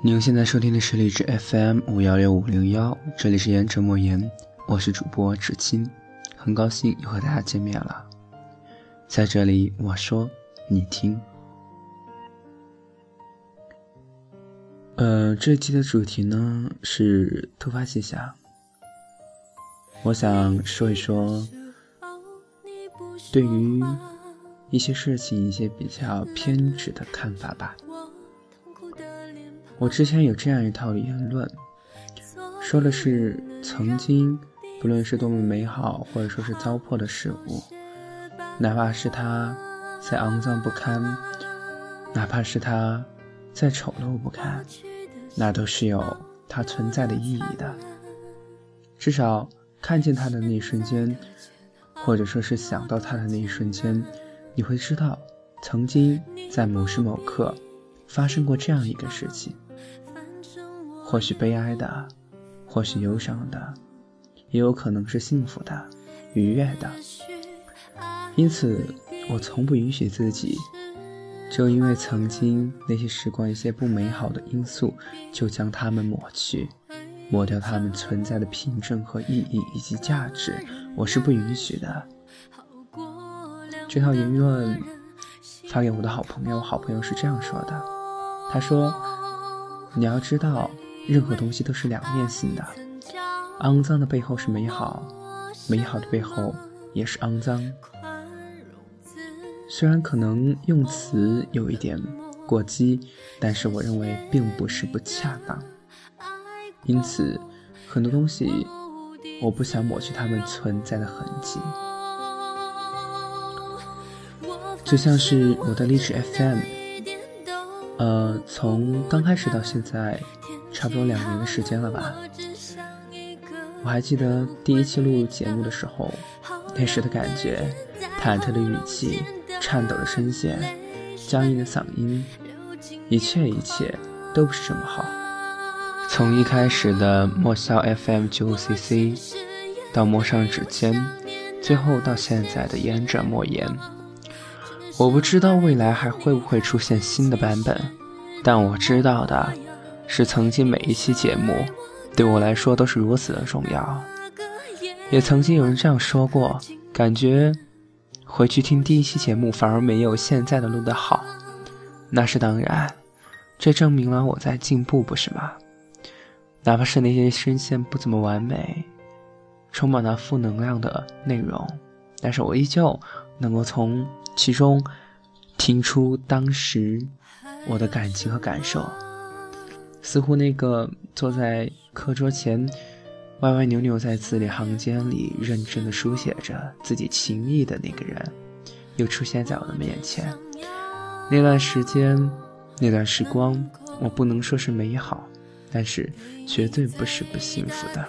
您现在收听的是荔枝 FM 五幺六五零幺，这里是言者莫言，我是主播芷清，很高兴又和大家见面了。在这里，我说你听。呃，这期的主题呢是突发奇想，我想说一说对于一些事情一些比较偏执的看法吧。我之前有这样一套言论，说的是曾经，不论是多么美好，或者说是糟粕的事物，哪怕是它再肮脏不堪，哪怕是它再丑陋不堪，那都是有它存在的意义的。至少看见它的那一瞬间，或者说是想到它的那一瞬间，你会知道，曾经在某时某刻发生过这样一个事情。或许悲哀的，或许忧伤的，也有可能是幸福的、愉悦的。因此，我从不允许自己，就因为曾经那些时光一些不美好的因素，就将它们抹去，抹掉它们存在的凭证和意义以及价值。我是不允许的。这套言论发给我的好朋友，好朋友是这样说的：“他说，你要知道。”任何东西都是两面性的，肮脏的背后是美好，美好的背后也是肮脏。虽然可能用词有一点过激，但是我认为并不是不恰当。因此，很多东西我不想抹去它们存在的痕迹，就像是我的励志 FM，呃，从刚开始到现在。差不多两年的时间了吧。我还记得第一期录节目的时候，那时的感觉，忐忑的语气，颤抖的声线，僵硬的嗓音，一切一切都不是这么好。从一开始的莫笑 FM 九五 CC，到摸上指尖，最后到现在的言者莫言，我不知道未来还会不会出现新的版本，但我知道的。是曾经每一期节目，对我来说都是如此的重要。也曾经有人这样说过，感觉回去听第一期节目反而没有现在的录得好。那是当然，这证明了我在进步，不是吗？哪怕是那些声线不怎么完美，充满了负能量的内容，但是我依旧能够从其中听出当时我的感情和感受。似乎那个坐在课桌前，歪歪扭扭在字里行间里认真的书写着自己情意的那个人，又出现在我的面前。那段时间，那段时光，我不能说是美好，但是绝对不是不幸福的，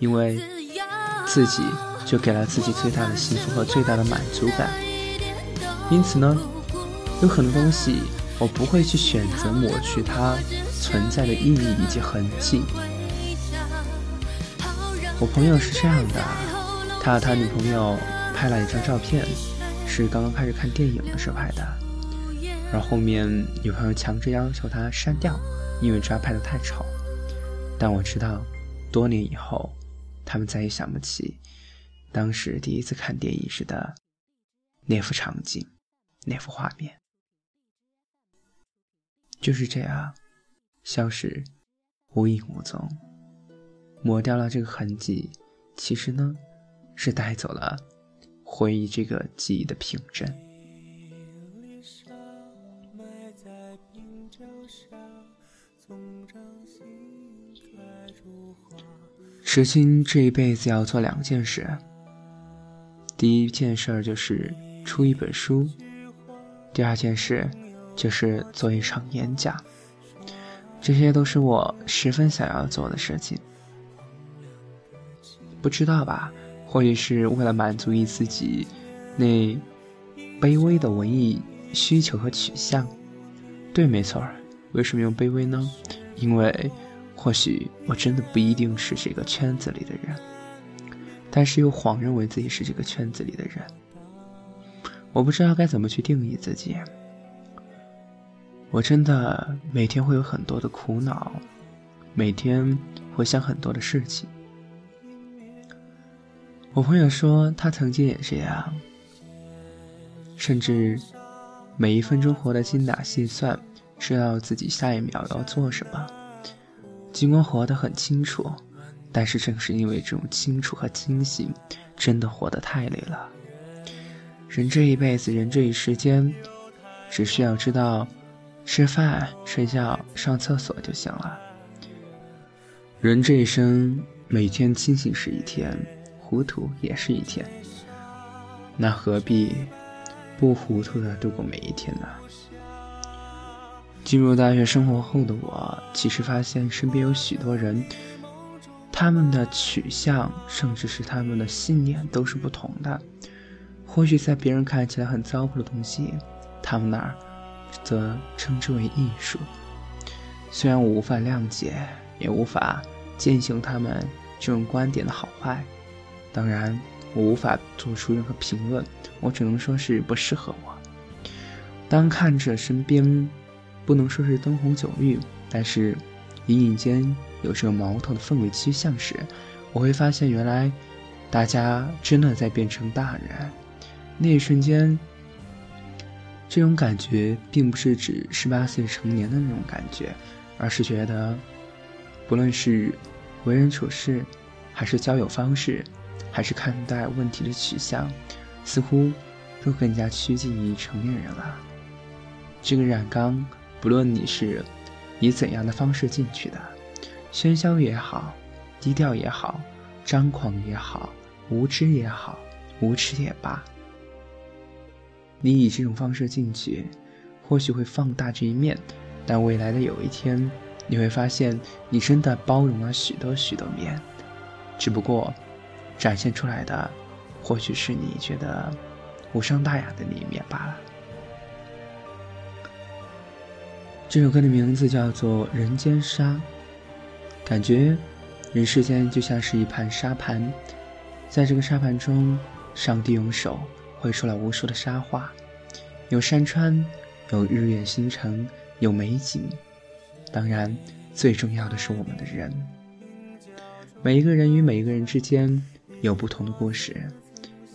因为自己就给了自己最大的幸福和最大的满足感。因此呢，有很多东西我不会去选择抹去它。存在的意义以及痕迹。我朋友是这样的，他和他女朋友拍了一张照片，是刚刚开始看电影的时候拍的，而后面女朋友强制要求他删掉，因为他拍的太丑。但我知道，多年以后，他们再也想不起当时第一次看电影时的那幅场景、那幅画面。就是这样。消失，无影无踪，抹掉了这个痕迹。其实呢，是带走了回忆这个记忆的凭证。石青这一辈子要做两件事，第一件事就是出一本书，第二件事就是做一场演讲。这些都是我十分想要做的事情，不知道吧？或许是为了满足于自己那卑微的文艺需求和取向。对，没错。为什么用卑微呢？因为或许我真的不一定是这个圈子里的人，但是又谎认为自己是这个圈子里的人。我不知道该怎么去定义自己。我真的每天会有很多的苦恼，每天会想很多的事情。我朋友说他曾经也这样，甚至每一分钟活得精打细算，知道自己下一秒要做什么。尽管活得很清楚，但是正是因为这种清楚和清醒，真的活得太累了。人这一辈子，人这一时间，只需要知道吃饭、睡觉、上厕所就行了。人这一生，每天清醒是一天，糊涂也是一天。那何必不糊涂的度过每一天呢？进入大学生活后的我，其实发现身边有许多人，他们的取向，甚至是他们的信念都是不同的。或许在别人看起来很糟粕的东西，他们那儿则称之为艺术。虽然我无法谅解，也无法践行他们这种观点的好坏，当然我无法做出任何评论，我只能说是不适合我。当看着身边。不能说是灯红酒绿，但是隐隐间有这个矛盾的氛围趋向时，我会发现原来大家真的在变成大人。那一瞬间，这种感觉并不是指十八岁成年的那种感觉，而是觉得不论是为人处事，还是交友方式，还是看待问题的取向，似乎都更加趋近于成年人了。这个染缸。不论你是以怎样的方式进去的，喧嚣也好，低调也好，张狂也好，无知也好，无耻也罢，你以这种方式进去，或许会放大这一面，但未来的有一天，你会发现你真的包容了许多许多面，只不过展现出来的，或许是你觉得无伤大雅的那一面罢了。这首歌的名字叫做《人间沙》，感觉人世间就像是一盘沙盘，在这个沙盘中，上帝用手绘出了无数的沙画，有山川，有日月星辰，有美景，当然，最重要的是我们的人。每一个人与每一个人之间有不同的故事，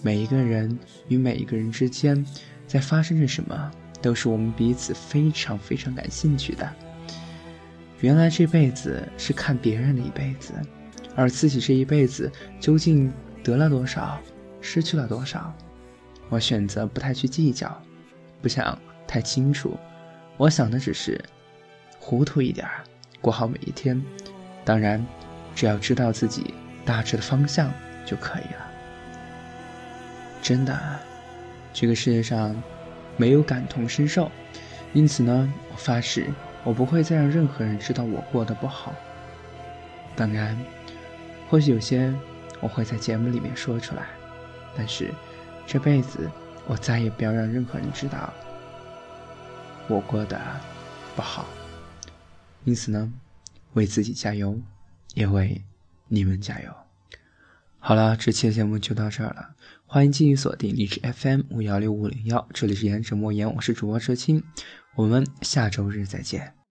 每一个人与每一个人之间在发生着什么。都是我们彼此非常非常感兴趣的。原来这辈子是看别人的一辈子，而自己这一辈子究竟得了多少，失去了多少？我选择不太去计较，不想太清楚。我想的只是糊涂一点，过好每一天。当然，只要知道自己大致的方向就可以了。真的，这个世界上。没有感同身受，因此呢，我发誓，我不会再让任何人知道我过得不好。当然，或许有些我会在节目里面说出来，但是这辈子我再也不要让任何人知道我过得不好。因此呢，为自己加油，也为你们加油。好了，这期的节目就到这儿了。欢迎继续锁定荔枝 FM 五幺六五零幺，这里是言者莫言，我是主播车青，我们下周日再见。